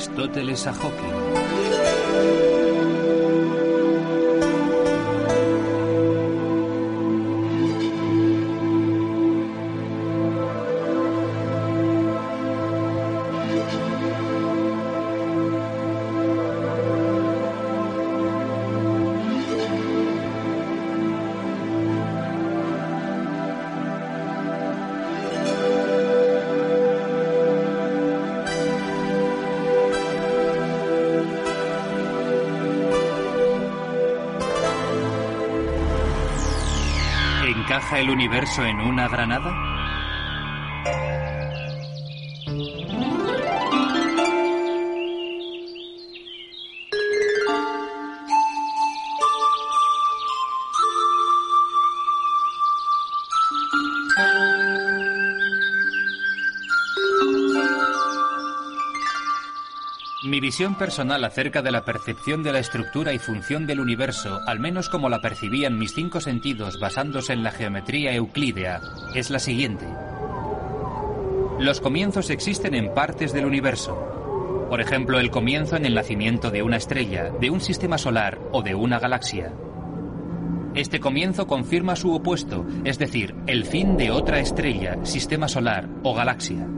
Aristóteles a Hawking. El universo en una granada? Visión personal acerca de la percepción de la estructura y función del universo, al menos como la percibían mis cinco sentidos basándose en la geometría euclídea, es la siguiente. Los comienzos existen en partes del universo. Por ejemplo, el comienzo en el nacimiento de una estrella, de un sistema solar o de una galaxia. Este comienzo confirma su opuesto, es decir, el fin de otra estrella, sistema solar o galaxia.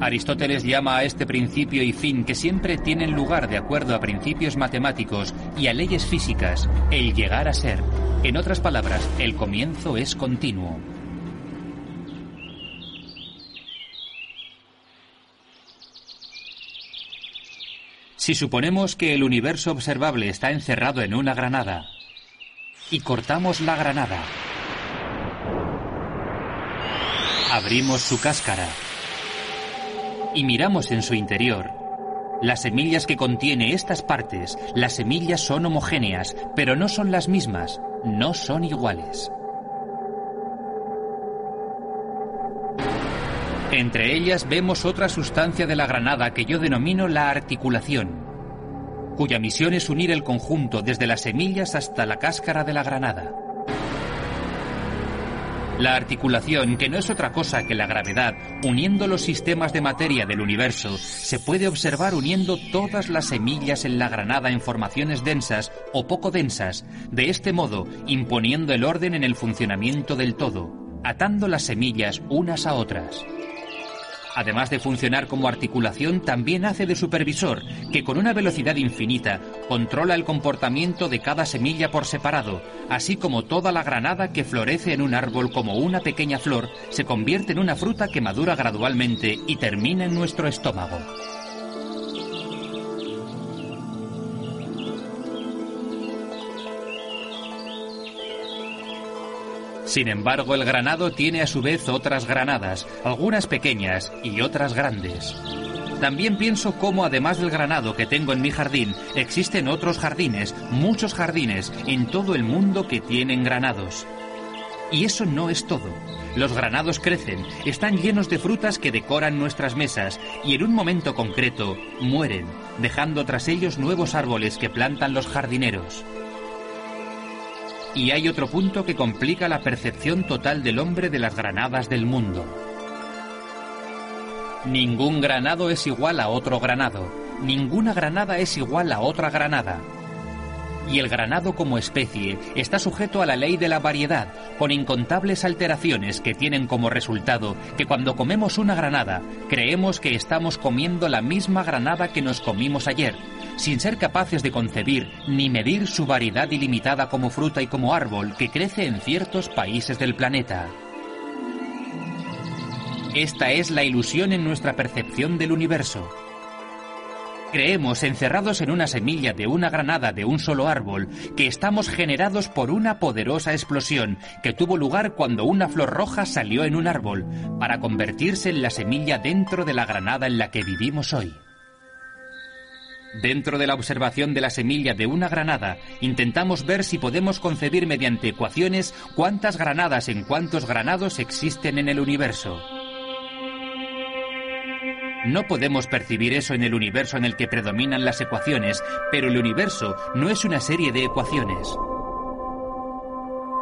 Aristóteles llama a este principio y fin que siempre tienen lugar de acuerdo a principios matemáticos y a leyes físicas, el llegar a ser. En otras palabras, el comienzo es continuo. Si suponemos que el universo observable está encerrado en una granada y cortamos la granada, abrimos su cáscara y miramos en su interior, las semillas que contiene estas partes, las semillas son homogéneas, pero no son las mismas, no son iguales. Entre ellas vemos otra sustancia de la granada que yo denomino la articulación, cuya misión es unir el conjunto desde las semillas hasta la cáscara de la granada. La articulación, que no es otra cosa que la gravedad, uniendo los sistemas de materia del universo, se puede observar uniendo todas las semillas en la granada en formaciones densas o poco densas, de este modo imponiendo el orden en el funcionamiento del todo, atando las semillas unas a otras. Además de funcionar como articulación, también hace de supervisor, que con una velocidad infinita controla el comportamiento de cada semilla por separado, así como toda la granada que florece en un árbol como una pequeña flor se convierte en una fruta que madura gradualmente y termina en nuestro estómago. Sin embargo, el granado tiene a su vez otras granadas, algunas pequeñas y otras grandes. También pienso cómo además del granado que tengo en mi jardín, existen otros jardines, muchos jardines, en todo el mundo que tienen granados. Y eso no es todo. Los granados crecen, están llenos de frutas que decoran nuestras mesas y en un momento concreto mueren, dejando tras ellos nuevos árboles que plantan los jardineros. Y hay otro punto que complica la percepción total del hombre de las granadas del mundo. Ningún granado es igual a otro granado. Ninguna granada es igual a otra granada. Y el granado como especie está sujeto a la ley de la variedad, con incontables alteraciones que tienen como resultado que cuando comemos una granada, creemos que estamos comiendo la misma granada que nos comimos ayer, sin ser capaces de concebir ni medir su variedad ilimitada como fruta y como árbol que crece en ciertos países del planeta. Esta es la ilusión en nuestra percepción del universo. Creemos, encerrados en una semilla de una granada de un solo árbol, que estamos generados por una poderosa explosión que tuvo lugar cuando una flor roja salió en un árbol, para convertirse en la semilla dentro de la granada en la que vivimos hoy. Dentro de la observación de la semilla de una granada, intentamos ver si podemos concebir mediante ecuaciones cuántas granadas en cuántos granados existen en el universo. No podemos percibir eso en el universo en el que predominan las ecuaciones, pero el universo no es una serie de ecuaciones.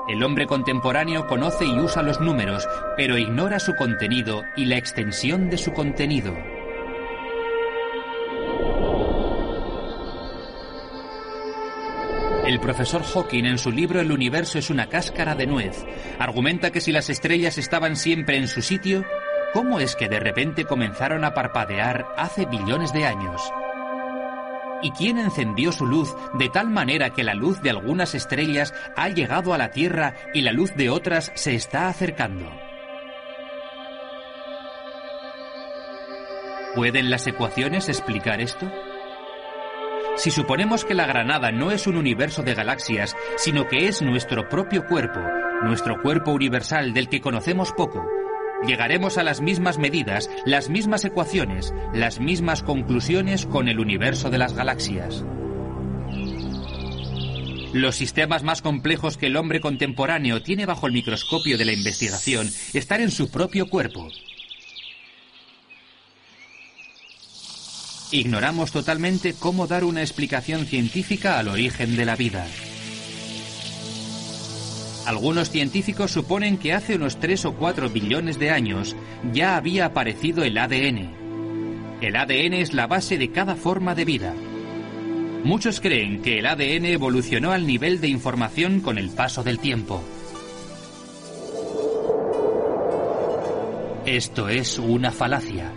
El hombre contemporáneo conoce y usa los números, pero ignora su contenido y la extensión de su contenido. El profesor Hawking en su libro El universo es una cáscara de nuez argumenta que si las estrellas estaban siempre en su sitio, ¿cómo es que de repente comenzaron a parpadear hace billones de años? ¿Y quién encendió su luz de tal manera que la luz de algunas estrellas ha llegado a la Tierra y la luz de otras se está acercando? ¿Pueden las ecuaciones explicar esto? Si suponemos que la granada no es un universo de galaxias, sino que es nuestro propio cuerpo, nuestro cuerpo universal del que conocemos poco, llegaremos a las mismas medidas, las mismas ecuaciones, las mismas conclusiones con el universo de las galaxias. Los sistemas más complejos que el hombre contemporáneo tiene bajo el microscopio de la investigación están en su propio cuerpo, Ignoramos totalmente cómo dar una explicación científica al origen de la vida. Algunos científicos suponen que hace unos 3 o 4 billones de años ya había aparecido el ADN. El ADN es la base de cada forma de vida. Muchos creen que el ADN evolucionó al nivel de información con el paso del tiempo. Esto es una falacia.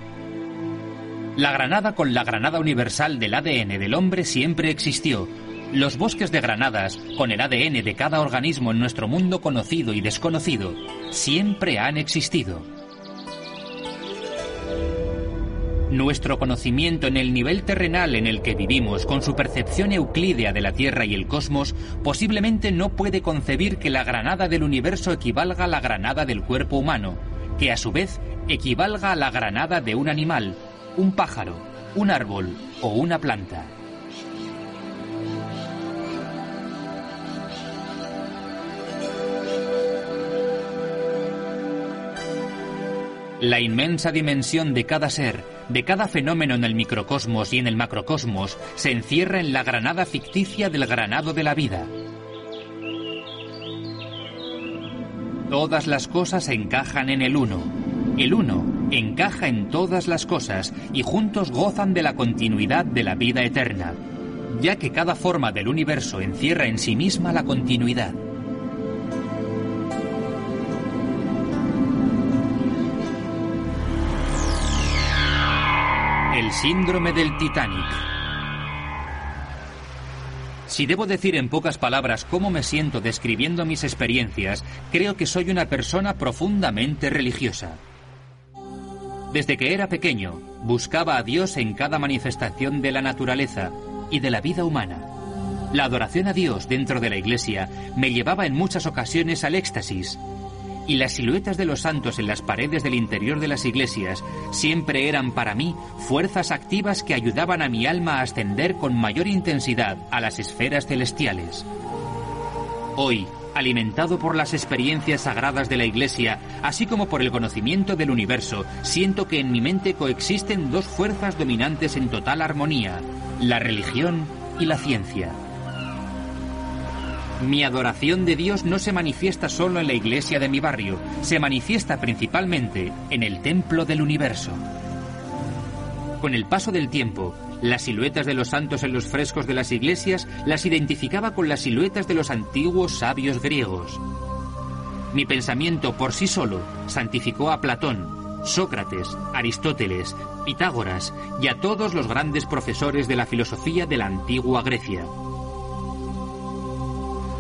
La granada con la granada universal del ADN del hombre siempre existió. Los bosques de granadas, con el ADN de cada organismo en nuestro mundo conocido y desconocido, siempre han existido. Nuestro conocimiento en el nivel terrenal en el que vivimos, con su percepción euclídea de la Tierra y el cosmos, posiblemente no puede concebir que la granada del universo equivalga a la granada del cuerpo humano, que a su vez equivalga a la granada de un animal, un pájaro, un árbol o una planta. La inmensa dimensión de cada ser, de cada fenómeno en el microcosmos y en el macrocosmos, se encierra en la granada ficticia del granado de la vida. Todas las cosas encajan en el uno. El uno encaja en todas las cosas y juntos gozan de la continuidad de la vida eterna, ya que cada forma del universo encierra en sí misma la continuidad. El síndrome del Titanic. Si debo decir en pocas palabras cómo me siento describiendo mis experiencias, creo que soy una persona profundamente religiosa. Desde que era pequeño, buscaba a Dios en cada manifestación de la naturaleza y de la vida humana. La adoración a Dios dentro de la iglesia me llevaba en muchas ocasiones al éxtasis, y las siluetas de los santos en las paredes del interior de las iglesias siempre eran para mí fuerzas activas que ayudaban a mi alma a ascender con mayor intensidad a las esferas celestiales. Hoy, alimentado por las experiencias sagradas de la Iglesia, así como por el conocimiento del universo, siento que en mi mente coexisten dos fuerzas dominantes en total armonía, la religión y la ciencia. Mi adoración de Dios no se manifiesta solo en la iglesia de mi barrio, se manifiesta principalmente en el templo del universo. Con el paso del tiempo, las siluetas de los santos en los frescos de las iglesias las identificaba con las siluetas de los antiguos sabios griegos. Mi pensamiento por sí solo santificó a Platón, Sócrates, Aristóteles, Pitágoras y a todos los grandes profesores de la filosofía de la antigua Grecia.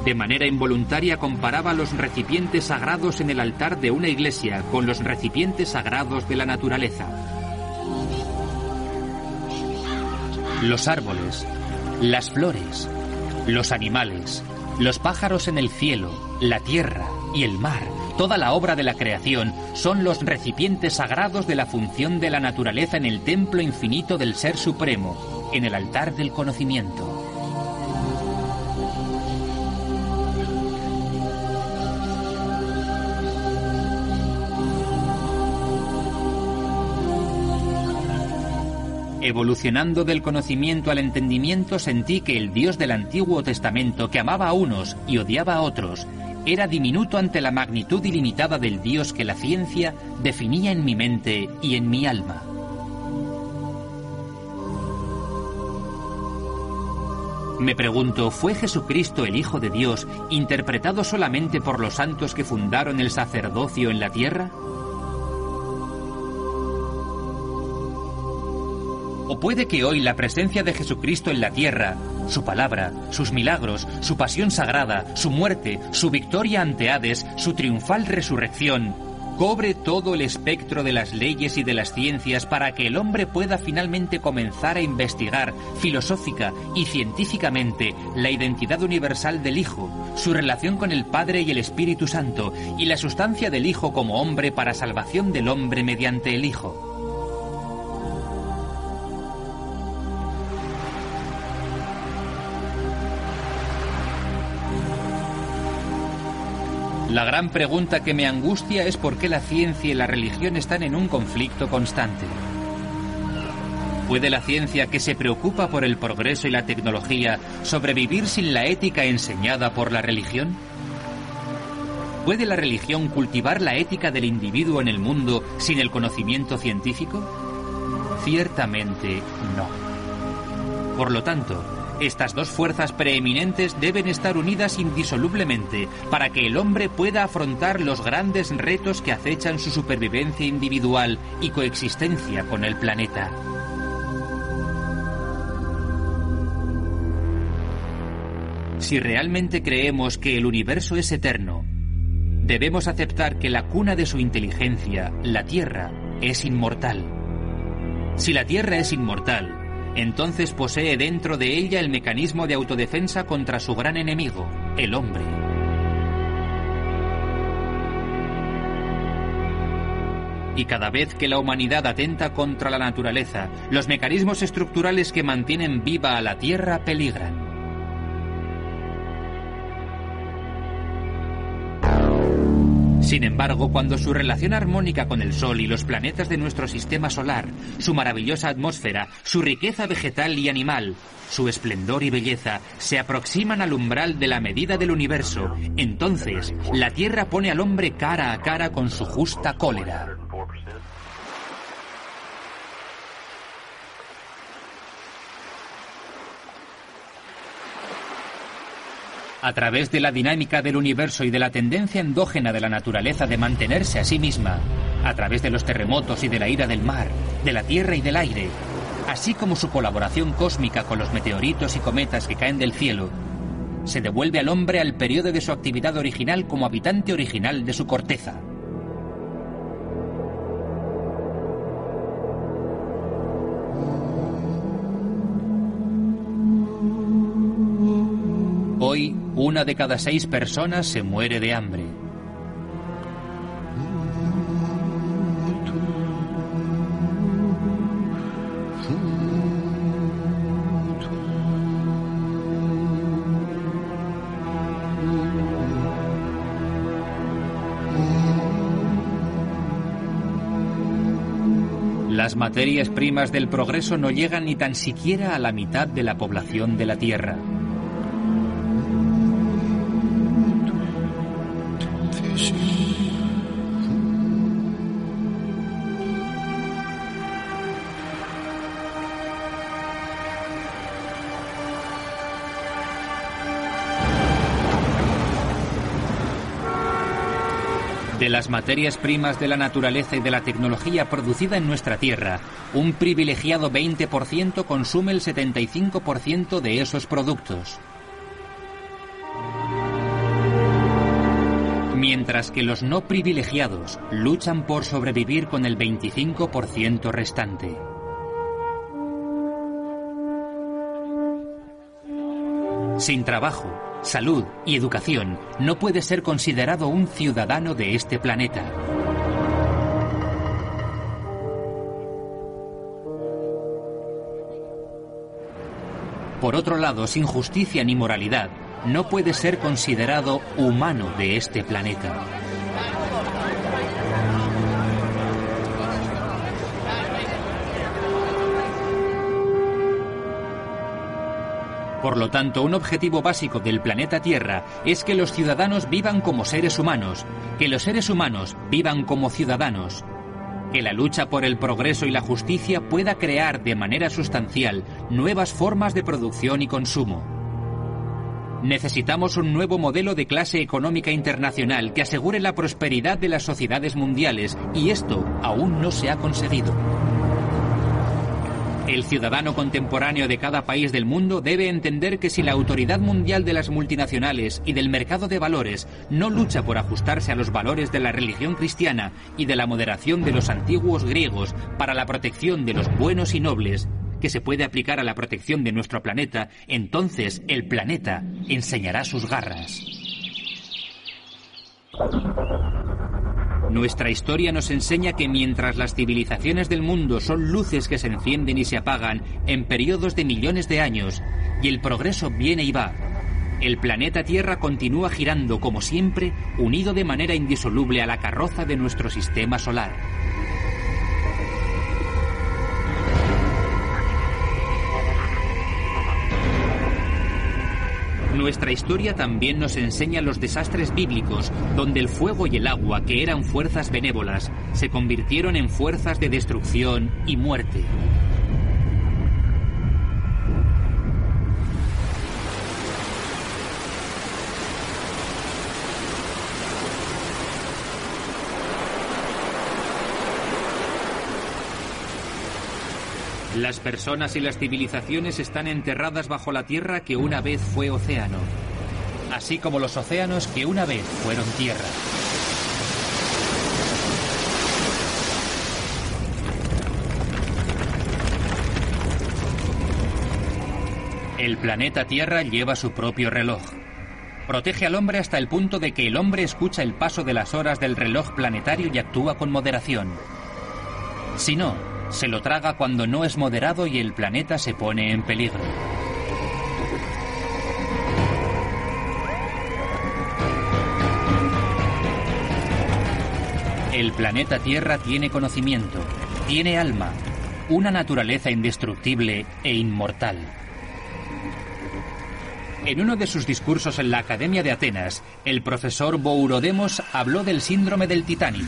De manera involuntaria comparaba los recipientes sagrados en el altar de una iglesia con los recipientes sagrados de la naturaleza. los árboles, las flores, los animales, los pájaros en el cielo, la tierra y el mar, toda la obra de la creación, son los recipientes sagrados de la función de la naturaleza en el templo infinito del Ser Supremo, en el altar del conocimiento. Evolucionando del conocimiento al entendimiento sentí que el Dios del Antiguo Testamento, que amaba a unos y odiaba a otros, era diminuto ante la magnitud ilimitada del Dios que la ciencia definía en mi mente y en mi alma. Me pregunto, ¿fue Jesucristo el Hijo de Dios interpretado solamente por los santos que fundaron el sacerdocio en la tierra? ¿O puede que hoy la presencia de Jesucristo en la tierra, su palabra, sus milagros, su pasión sagrada, su muerte, su victoria ante Hades, su triunfal resurrección, cobre todo el espectro de las leyes y de las ciencias para que el hombre pueda finalmente comenzar a investigar filosófica y científicamente la identidad universal del Hijo, su relación con el Padre y el Espíritu Santo y la sustancia del Hijo como hombre para salvación del hombre mediante el Hijo. La gran pregunta que me angustia es por qué la ciencia y la religión están en un conflicto constante. ¿Puede la ciencia que se preocupa por el progreso y la tecnología sobrevivir sin la ética enseñada por la religión? ¿Puede la religión cultivar la ética del individuo en el mundo sin el conocimiento científico? Ciertamente no. Por lo tanto, estas dos fuerzas preeminentes deben estar unidas indisolublemente para que el hombre pueda afrontar los grandes retos que acechan su supervivencia individual y coexistencia con el planeta. Si realmente creemos que el universo es eterno, debemos aceptar que la cuna de su inteligencia, la Tierra, es inmortal. Si la Tierra es inmortal, entonces posee dentro de ella el mecanismo de autodefensa contra su gran enemigo, el hombre. Y cada vez que la humanidad atenta contra la naturaleza, los mecanismos estructurales que mantienen viva a la Tierra peligran. Sin embargo, cuando su relación armónica con el Sol y los planetas de nuestro sistema solar, su maravillosa atmósfera, su riqueza vegetal y animal, su esplendor y belleza se aproximan al umbral de la medida del universo, entonces la Tierra pone al hombre cara a cara con su justa cólera. A través de la dinámica del universo y de la tendencia endógena de la naturaleza de mantenerse a sí misma, a través de los terremotos y de la ira del mar, de la tierra y del aire, así como su colaboración cósmica con los meteoritos y cometas que caen del cielo, se devuelve al hombre al periodo de su actividad original como habitante original de su corteza. Hoy, una de cada seis personas se muere de hambre. Las materias primas del progreso no llegan ni tan siquiera a la mitad de la población de la Tierra. Las materias primas de la naturaleza y de la tecnología producida en nuestra Tierra, un privilegiado 20% consume el 75% de esos productos. Mientras que los no privilegiados luchan por sobrevivir con el 25% restante. Sin trabajo, salud y educación, no puede ser considerado un ciudadano de este planeta. Por otro lado, sin justicia ni moralidad, no puede ser considerado humano de este planeta. Por lo tanto, un objetivo básico del planeta Tierra es que los ciudadanos vivan como seres humanos, que los seres humanos vivan como ciudadanos, que la lucha por el progreso y la justicia pueda crear de manera sustancial nuevas formas de producción y consumo. Necesitamos un nuevo modelo de clase económica internacional que asegure la prosperidad de las sociedades mundiales y esto aún no se ha conseguido. El ciudadano contemporáneo de cada país del mundo debe entender que si la autoridad mundial de las multinacionales y del mercado de valores no lucha por ajustarse a los valores de la religión cristiana y de la moderación de los antiguos griegos para la protección de los buenos y nobles, que se puede aplicar a la protección de nuestro planeta, entonces el planeta enseñará sus garras. Nuestra historia nos enseña que mientras las civilizaciones del mundo son luces que se encienden y se apagan en periodos de millones de años, y el progreso viene y va, el planeta Tierra continúa girando como siempre, unido de manera indisoluble a la carroza de nuestro sistema solar. Nuestra historia también nos enseña los desastres bíblicos, donde el fuego y el agua, que eran fuerzas benévolas, se convirtieron en fuerzas de destrucción y muerte. Las personas y las civilizaciones están enterradas bajo la tierra que una vez fue océano, así como los océanos que una vez fueron tierra. El planeta Tierra lleva su propio reloj. Protege al hombre hasta el punto de que el hombre escucha el paso de las horas del reloj planetario y actúa con moderación. Si no, se lo traga cuando no es moderado y el planeta se pone en peligro. El planeta Tierra tiene conocimiento, tiene alma, una naturaleza indestructible e inmortal. En uno de sus discursos en la Academia de Atenas, el profesor Bourodemos habló del síndrome del Titanic.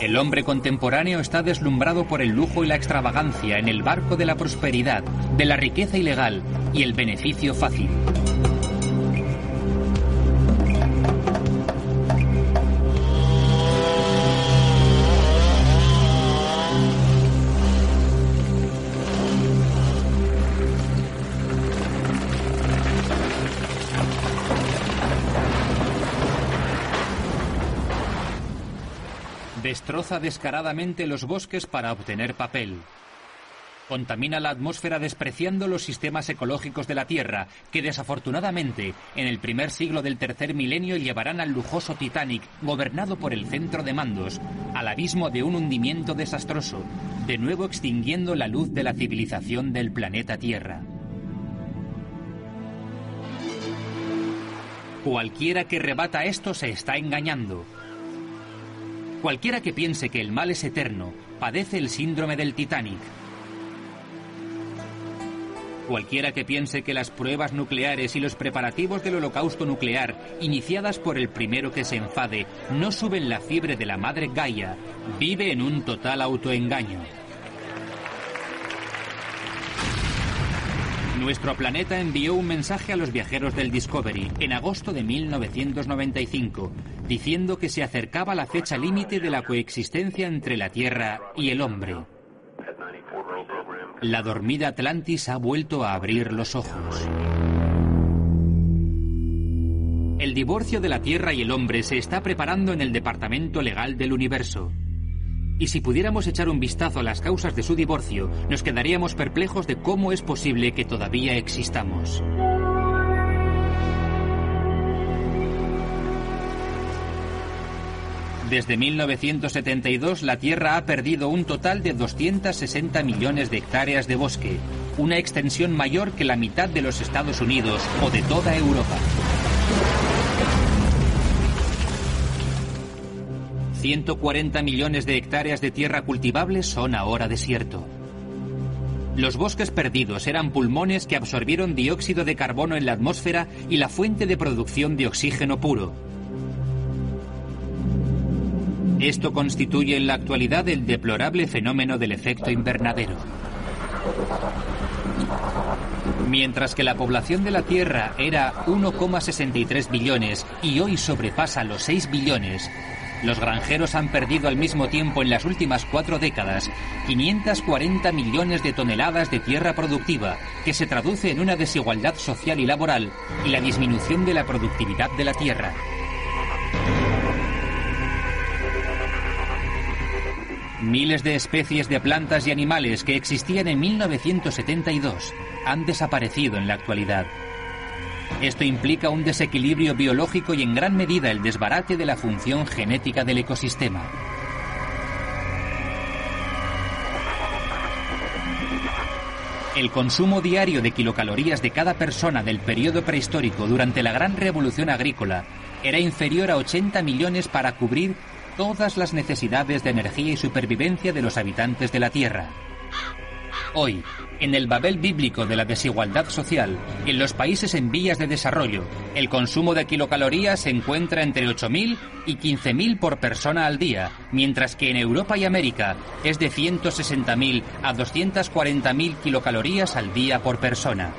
El hombre contemporáneo está deslumbrado por el lujo y la extravagancia en el barco de la prosperidad, de la riqueza ilegal y el beneficio fácil. Destroza descaradamente los bosques para obtener papel. Contamina la atmósfera despreciando los sistemas ecológicos de la Tierra, que desafortunadamente en el primer siglo del tercer milenio llevarán al lujoso Titanic, gobernado por el centro de mandos, al abismo de un hundimiento desastroso, de nuevo extinguiendo la luz de la civilización del planeta Tierra. Cualquiera que rebata esto se está engañando. Cualquiera que piense que el mal es eterno padece el síndrome del Titanic. Cualquiera que piense que las pruebas nucleares y los preparativos del holocausto nuclear, iniciadas por el primero que se enfade, no suben la fiebre de la madre Gaia, vive en un total autoengaño. Nuestro planeta envió un mensaje a los viajeros del Discovery en agosto de 1995, diciendo que se acercaba la fecha límite de la coexistencia entre la Tierra y el hombre. La dormida Atlantis ha vuelto a abrir los ojos. El divorcio de la Tierra y el hombre se está preparando en el Departamento Legal del Universo. Y si pudiéramos echar un vistazo a las causas de su divorcio, nos quedaríamos perplejos de cómo es posible que todavía existamos. Desde 1972 la Tierra ha perdido un total de 260 millones de hectáreas de bosque, una extensión mayor que la mitad de los Estados Unidos o de toda Europa. 140 millones de hectáreas de tierra cultivable son ahora desierto. Los bosques perdidos eran pulmones que absorbieron dióxido de carbono en la atmósfera y la fuente de producción de oxígeno puro. Esto constituye en la actualidad el deplorable fenómeno del efecto invernadero. Mientras que la población de la Tierra era 1,63 billones y hoy sobrepasa los 6 billones, los granjeros han perdido al mismo tiempo en las últimas cuatro décadas 540 millones de toneladas de tierra productiva, que se traduce en una desigualdad social y laboral y la disminución de la productividad de la tierra. Miles de especies de plantas y animales que existían en 1972 han desaparecido en la actualidad. Esto implica un desequilibrio biológico y en gran medida el desbarate de la función genética del ecosistema. El consumo diario de kilocalorías de cada persona del periodo prehistórico durante la gran revolución agrícola era inferior a 80 millones para cubrir todas las necesidades de energía y supervivencia de los habitantes de la Tierra. Hoy, en el Babel bíblico de la desigualdad social, en los países en vías de desarrollo, el consumo de kilocalorías se encuentra entre 8.000 y 15.000 por persona al día, mientras que en Europa y América es de 160.000 a 240.000 kilocalorías al día por persona.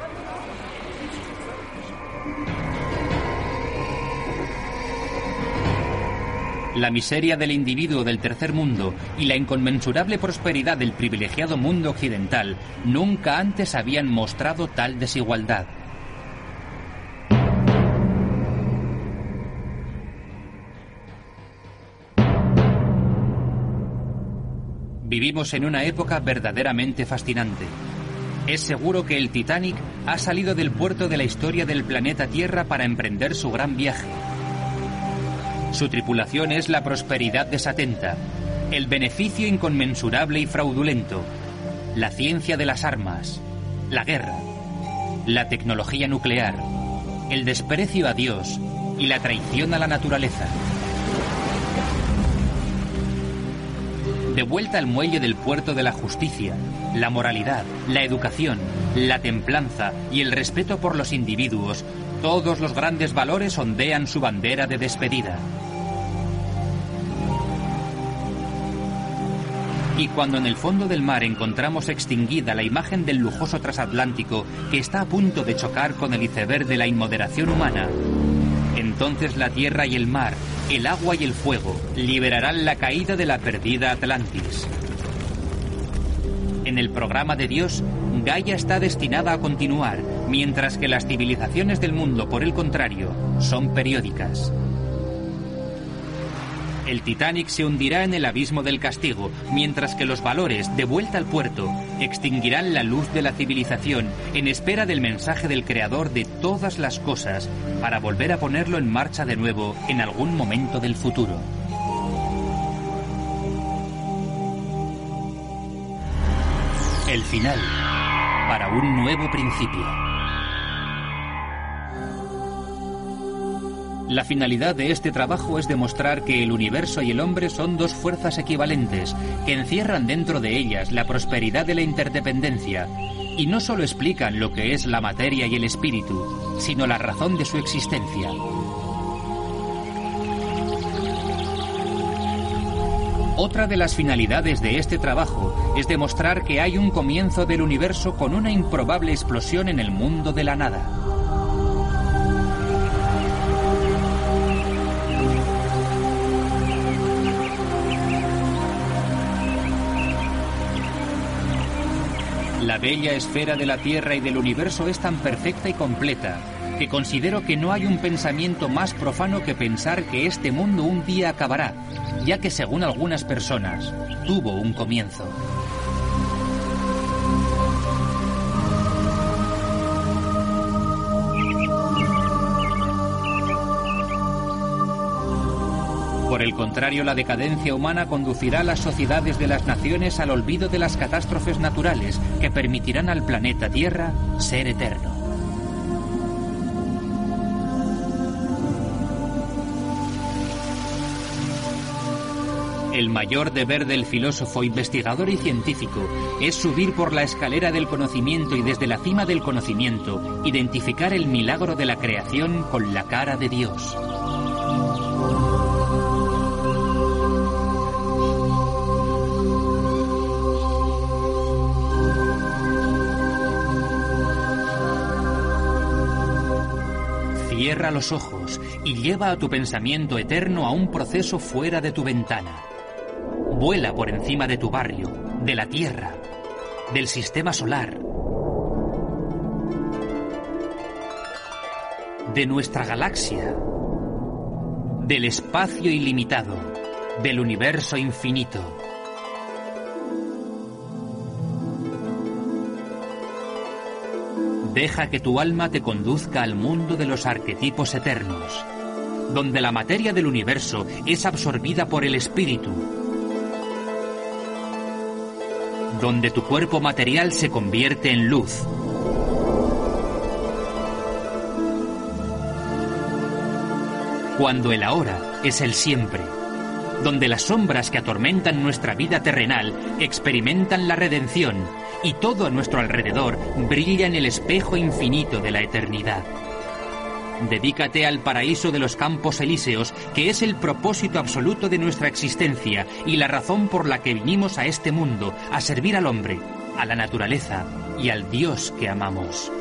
La miseria del individuo del tercer mundo y la inconmensurable prosperidad del privilegiado mundo occidental nunca antes habían mostrado tal desigualdad. Vivimos en una época verdaderamente fascinante. Es seguro que el Titanic ha salido del puerto de la historia del planeta Tierra para emprender su gran viaje. Su tripulación es la prosperidad desatenta, el beneficio inconmensurable y fraudulento, la ciencia de las armas, la guerra, la tecnología nuclear, el desprecio a Dios y la traición a la naturaleza. De vuelta al muelle del puerto de la justicia, la moralidad, la educación, la templanza y el respeto por los individuos, todos los grandes valores ondean su bandera de despedida. Y cuando en el fondo del mar encontramos extinguida la imagen del lujoso transatlántico que está a punto de chocar con el iceberg de la inmoderación humana, entonces la tierra y el mar, el agua y el fuego liberarán la caída de la perdida Atlantis. En el programa de Dios, Gaia está destinada a continuar, mientras que las civilizaciones del mundo, por el contrario, son periódicas. El Titanic se hundirá en el abismo del castigo, mientras que los valores, de vuelta al puerto, extinguirán la luz de la civilización en espera del mensaje del Creador de todas las cosas, para volver a ponerlo en marcha de nuevo en algún momento del futuro. El final para un nuevo principio. La finalidad de este trabajo es demostrar que el universo y el hombre son dos fuerzas equivalentes, que encierran dentro de ellas la prosperidad de la interdependencia, y no solo explican lo que es la materia y el espíritu, sino la razón de su existencia. Otra de las finalidades de este trabajo es demostrar que hay un comienzo del universo con una improbable explosión en el mundo de la nada. La bella esfera de la Tierra y del universo es tan perfecta y completa que considero que no hay un pensamiento más profano que pensar que este mundo un día acabará, ya que según algunas personas tuvo un comienzo. Por el contrario, la decadencia humana conducirá a las sociedades de las naciones al olvido de las catástrofes naturales que permitirán al planeta Tierra ser eterno. El mayor deber del filósofo, investigador y científico es subir por la escalera del conocimiento y desde la cima del conocimiento identificar el milagro de la creación con la cara de Dios. Los ojos y lleva a tu pensamiento eterno a un proceso fuera de tu ventana. Vuela por encima de tu barrio, de la Tierra, del sistema solar, de nuestra galaxia, del espacio ilimitado, del universo infinito. Deja que tu alma te conduzca al mundo de los arquetipos eternos, donde la materia del universo es absorbida por el espíritu, donde tu cuerpo material se convierte en luz. Cuando el ahora es el siempre, donde las sombras que atormentan nuestra vida terrenal experimentan la redención y todo a nuestro alrededor brilla en el espejo infinito de la eternidad. Dedícate al paraíso de los campos elíseos, que es el propósito absoluto de nuestra existencia y la razón por la que vinimos a este mundo, a servir al hombre, a la naturaleza y al Dios que amamos.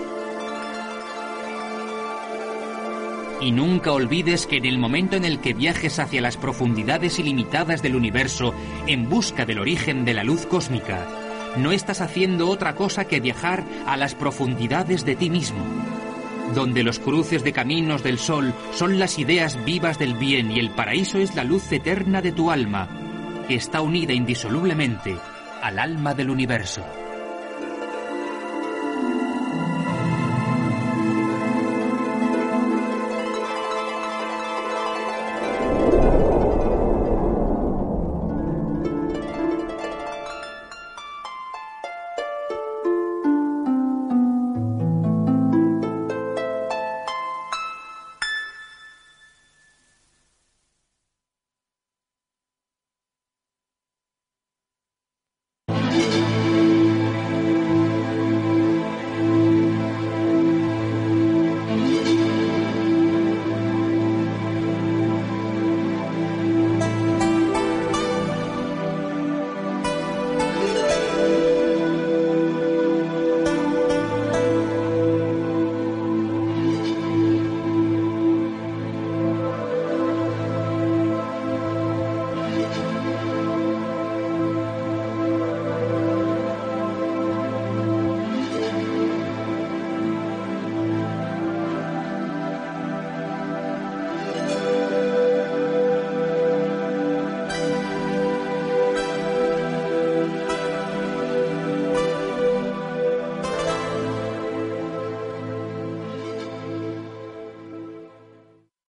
Y nunca olvides que en el momento en el que viajes hacia las profundidades ilimitadas del universo en busca del origen de la luz cósmica, no estás haciendo otra cosa que viajar a las profundidades de ti mismo, donde los cruces de caminos del sol son las ideas vivas del bien y el paraíso es la luz eterna de tu alma, que está unida indisolublemente al alma del universo.